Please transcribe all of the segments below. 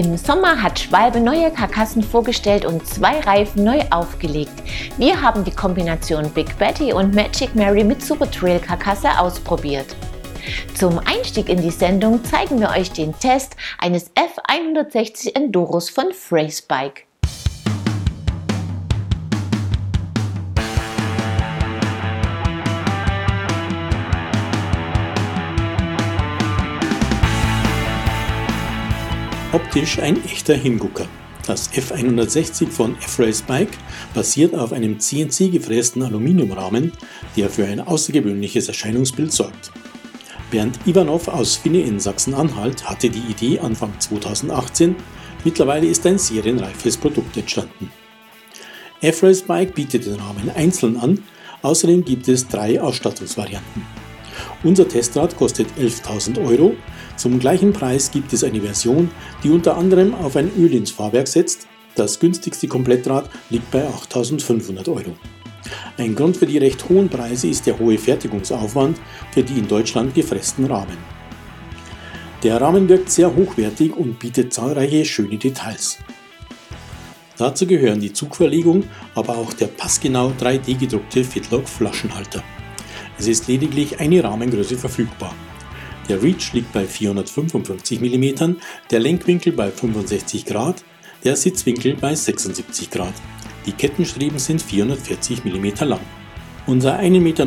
Im Sommer hat Schwalbe neue Karkassen vorgestellt und zwei Reifen neu aufgelegt. Wir haben die Kombination Big Betty und Magic Mary mit Super Trail Karkasse ausprobiert. Zum Einstieg in die Sendung zeigen wir euch den Test eines F160 Enduros von Phrase Optisch ein echter Hingucker. Das F160 von F-Race Bike basiert auf einem CNC gefrästen Aluminiumrahmen, der für ein außergewöhnliches Erscheinungsbild sorgt. Bernd Ivanov aus Finne in Sachsen-Anhalt hatte die Idee Anfang 2018, mittlerweile ist ein serienreifes Produkt entstanden. F-Race Bike bietet den Rahmen einzeln an, außerdem gibt es drei Ausstattungsvarianten. Unser Testrad kostet 11.000 Euro. Zum gleichen Preis gibt es eine Version, die unter anderem auf ein Öl ins Fahrwerk setzt. Das günstigste Komplettrad liegt bei 8.500 Euro. Ein Grund für die recht hohen Preise ist der hohe Fertigungsaufwand für die in Deutschland gefressten Rahmen. Der Rahmen wirkt sehr hochwertig und bietet zahlreiche schöne Details. Dazu gehören die Zugverlegung, aber auch der passgenau 3D gedruckte Fitlock Flaschenhalter. Es ist lediglich eine Rahmengröße verfügbar. Der Reach liegt bei 455 mm, der Lenkwinkel bei 65 Grad, der Sitzwinkel bei 76 Grad. Die Kettenstreben sind 440 mm lang. Unser 1,79 Meter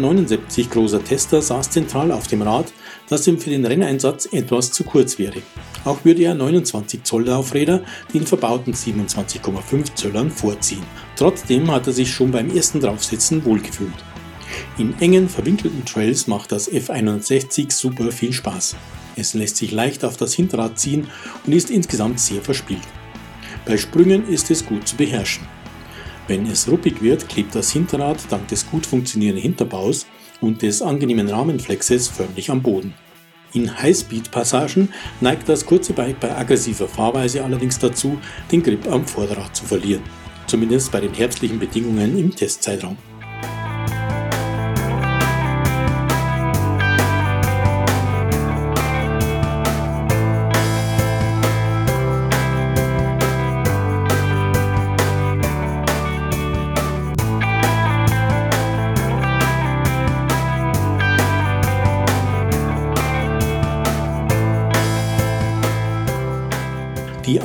großer Tester saß zentral auf dem Rad, das ihm für den Renneinsatz etwas zu kurz wäre. Auch würde er 29 Zoll Laufräder den verbauten 27,5 Zöllern vorziehen. Trotzdem hat er sich schon beim ersten Draufsitzen wohlgefühlt. In engen, verwinkelten Trails macht das F160 super viel Spaß. Es lässt sich leicht auf das Hinterrad ziehen und ist insgesamt sehr verspielt. Bei Sprüngen ist es gut zu beherrschen. Wenn es ruppig wird, klebt das Hinterrad dank des gut funktionierenden Hinterbaus und des angenehmen Rahmenflexes förmlich am Boden. In Highspeed-Passagen neigt das kurze Bike bei aggressiver Fahrweise allerdings dazu, den Grip am Vorderrad zu verlieren. Zumindest bei den herbstlichen Bedingungen im Testzeitraum.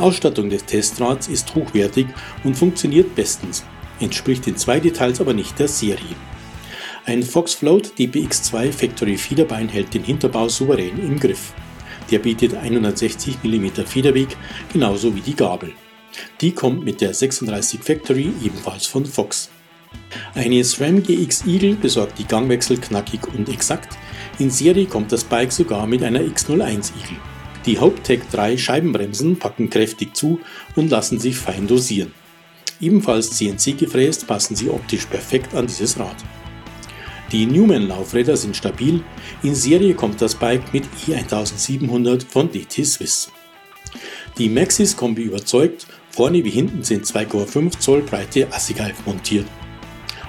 Ausstattung des Testrads ist hochwertig und funktioniert bestens, entspricht in zwei Details aber nicht der Serie. Ein Fox Float DPX2 Factory Federbein hält den Hinterbau souverän im Griff. Der bietet 160 mm Federweg, genauso wie die Gabel. Die kommt mit der 36 Factory ebenfalls von Fox. Eine SRAM GX Eagle besorgt die Gangwechsel knackig und exakt. In Serie kommt das Bike sogar mit einer X01 Eagle. Die Haupttech 3 Scheibenbremsen packen kräftig zu und lassen sich fein dosieren. Ebenfalls CNC gefräst passen sie optisch perfekt an dieses Rad. Die Newman Laufräder sind stabil, in Serie kommt das Bike mit E1700 von DT Swiss. Die Maxis Kombi überzeugt, vorne wie hinten sind 2,5 Zoll breite Assighalf montiert.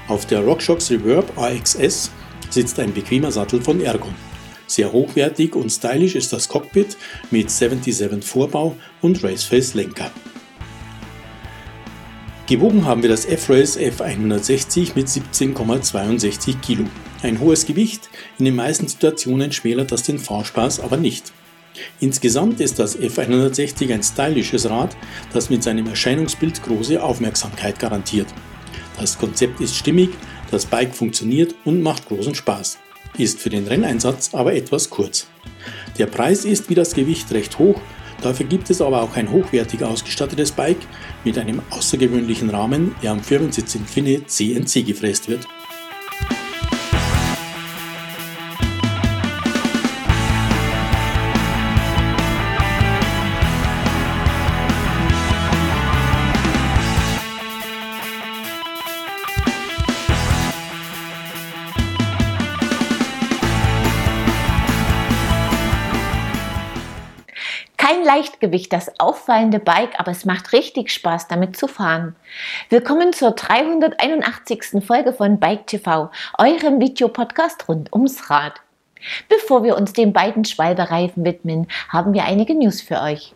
Auf der RockShox Reverb AXS sitzt ein bequemer Sattel von Ergon. Sehr hochwertig und stylisch ist das Cockpit mit 77 Vorbau und Raceface Lenker. Gewogen haben wir das F-Race F160 mit 17,62 Kilo. Ein hohes Gewicht, in den meisten Situationen schmälert das den Fahrspaß aber nicht. Insgesamt ist das F160 ein stylisches Rad, das mit seinem Erscheinungsbild große Aufmerksamkeit garantiert. Das Konzept ist stimmig, das Bike funktioniert und macht großen Spaß ist für den Renneinsatz aber etwas kurz. Der Preis ist wie das Gewicht recht hoch, dafür gibt es aber auch ein hochwertig ausgestattetes Bike mit einem außergewöhnlichen Rahmen, der am Firmensitz in Finne CNC gefräst wird. Leichtgewicht, das auffallende Bike, aber es macht richtig Spaß, damit zu fahren. Willkommen zur 381. Folge von Bike TV, eurem Videopodcast rund ums Rad. Bevor wir uns den beiden Schwalbereifen widmen, haben wir einige News für euch.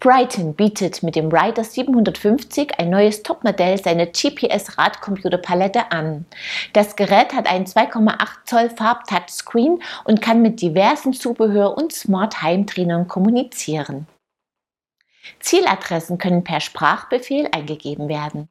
Brighton bietet mit dem Rider 750 ein neues Topmodell seiner GPS-Radcomputerpalette an. Das Gerät hat einen 2,8 Zoll Farb-Touchscreen und kann mit diversen Zubehör und Smart Heimtrainern kommunizieren. Zieladressen können per Sprachbefehl eingegeben werden.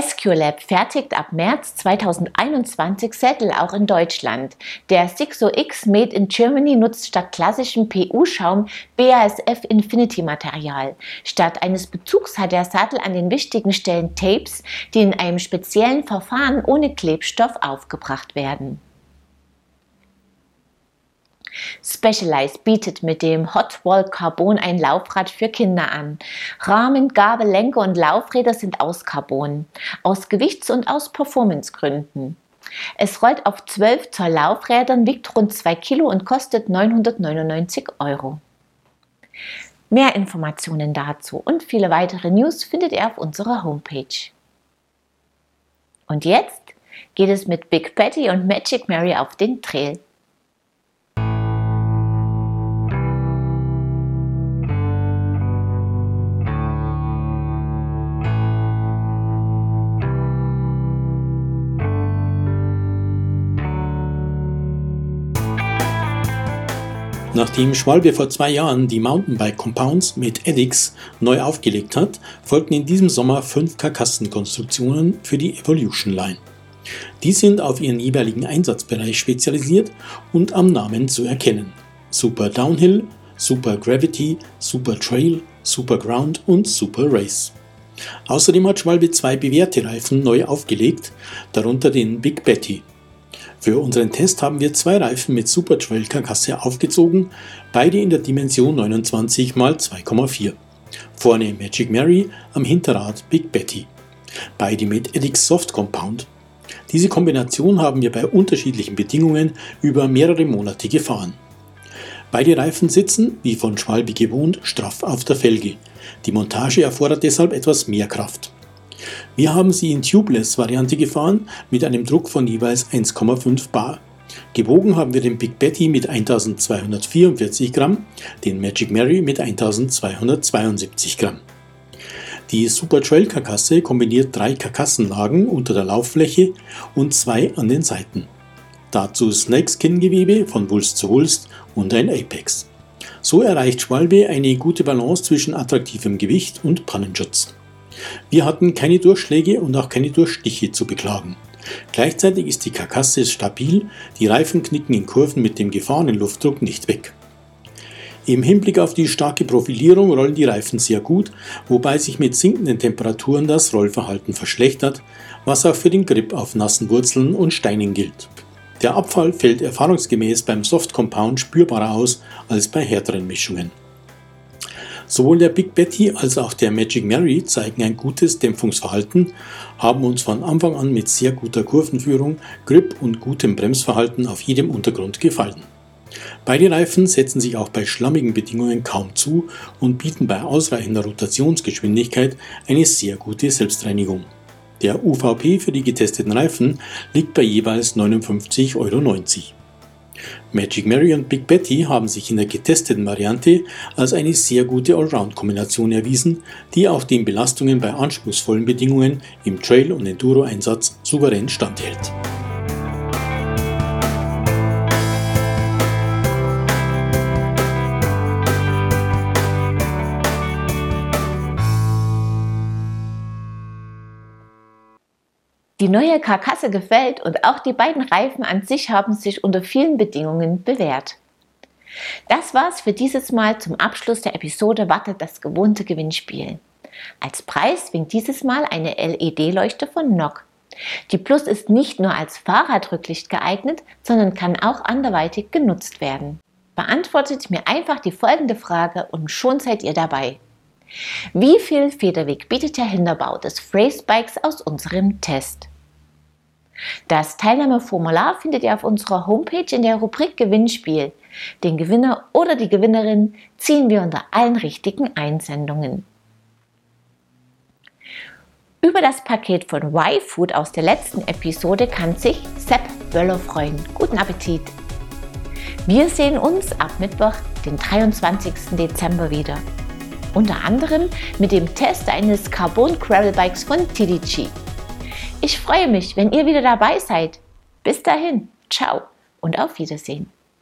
SQLab fertigt ab März 2021 Sättel auch in Deutschland. Der Sixo X Made in Germany nutzt statt klassischem PU-Schaum BASF Infinity Material. Statt eines Bezugs hat der Sattel an den wichtigen Stellen Tapes, die in einem speziellen Verfahren ohne Klebstoff aufgebracht werden. Specialized bietet mit dem Hot Wall Carbon ein Laufrad für Kinder an. Rahmen, Gabel, Lenker und Laufräder sind aus Carbon, aus Gewichts- und aus Performancegründen. Es rollt auf 12 Zoll Laufrädern, wiegt rund 2 Kilo und kostet 999 Euro. Mehr Informationen dazu und viele weitere News findet ihr auf unserer Homepage. Und jetzt geht es mit Big Patty und Magic Mary auf den Trail. Nachdem Schwalbe vor zwei Jahren die Mountainbike Compounds mit Edix neu aufgelegt hat, folgten in diesem Sommer fünf Karkassenkonstruktionen für die Evolution Line. Die sind auf ihren jeweiligen Einsatzbereich spezialisiert und am Namen zu erkennen. Super Downhill, Super Gravity, Super Trail, Super Ground und Super Race. Außerdem hat Schwalbe zwei bewährte Reifen neu aufgelegt, darunter den Big Betty. Für unseren Test haben wir zwei Reifen mit Super Trail Karkasse aufgezogen, beide in der Dimension 29 x 2,4. Vorne Magic Mary, am Hinterrad Big Betty. Beide mit Edix Soft Compound. Diese Kombination haben wir bei unterschiedlichen Bedingungen über mehrere Monate gefahren. Beide Reifen sitzen, wie von Schwalbe gewohnt, straff auf der Felge. Die Montage erfordert deshalb etwas mehr Kraft. Wir haben sie in Tubeless-Variante gefahren mit einem Druck von jeweils 1,5 Bar. Gewogen haben wir den Big Betty mit 1244 Gramm, den Magic Mary mit 1272 Gramm. Die Super Trail Karkasse kombiniert drei Karkassenlagen unter der Lauffläche und zwei an den Seiten. Dazu Snakeskin-Gewebe von Wulst zu Wulst und ein Apex. So erreicht Schwalbe eine gute Balance zwischen attraktivem Gewicht und Pannenschutz. Wir hatten keine Durchschläge und auch keine Durchstiche zu beklagen. Gleichzeitig ist die Karkasse stabil, die Reifen knicken in Kurven mit dem gefahrenen Luftdruck nicht weg. Im Hinblick auf die starke Profilierung rollen die Reifen sehr gut, wobei sich mit sinkenden Temperaturen das Rollverhalten verschlechtert, was auch für den Grip auf nassen Wurzeln und Steinen gilt. Der Abfall fällt erfahrungsgemäß beim Soft Compound spürbarer aus als bei härteren Mischungen. Sowohl der Big Betty als auch der Magic Mary zeigen ein gutes Dämpfungsverhalten, haben uns von Anfang an mit sehr guter Kurvenführung, Grip und gutem Bremsverhalten auf jedem Untergrund gefallen. Beide Reifen setzen sich auch bei schlammigen Bedingungen kaum zu und bieten bei ausreichender Rotationsgeschwindigkeit eine sehr gute Selbstreinigung. Der UVP für die getesteten Reifen liegt bei jeweils 59,90 Euro. Magic Mary und Big Betty haben sich in der getesteten Variante als eine sehr gute Allround-Kombination erwiesen, die auch den Belastungen bei anspruchsvollen Bedingungen im Trail- und Enduro-Einsatz souverän standhält. Die neue Karkasse gefällt und auch die beiden Reifen an sich haben sich unter vielen Bedingungen bewährt. Das war's für dieses Mal. Zum Abschluss der Episode wartet das gewohnte Gewinnspiel. Als Preis winkt dieses Mal eine LED-Leuchte von NOC. Die Plus ist nicht nur als Fahrradrücklicht geeignet, sondern kann auch anderweitig genutzt werden. Beantwortet mir einfach die folgende Frage und schon seid ihr dabei. Wie viel Federweg bietet der Hinterbau des Phrase Bikes aus unserem Test? Das Teilnahmeformular findet ihr auf unserer Homepage in der Rubrik Gewinnspiel. Den Gewinner oder die Gewinnerin ziehen wir unter allen richtigen Einsendungen. Über das Paket von Y-Food aus der letzten Episode kann sich Sepp Böller freuen. Guten Appetit! Wir sehen uns ab Mittwoch, den 23. Dezember wieder. Unter anderem mit dem Test eines Carbon Gravel Bikes von TDG. Ich freue mich, wenn ihr wieder dabei seid. Bis dahin, ciao und auf Wiedersehen.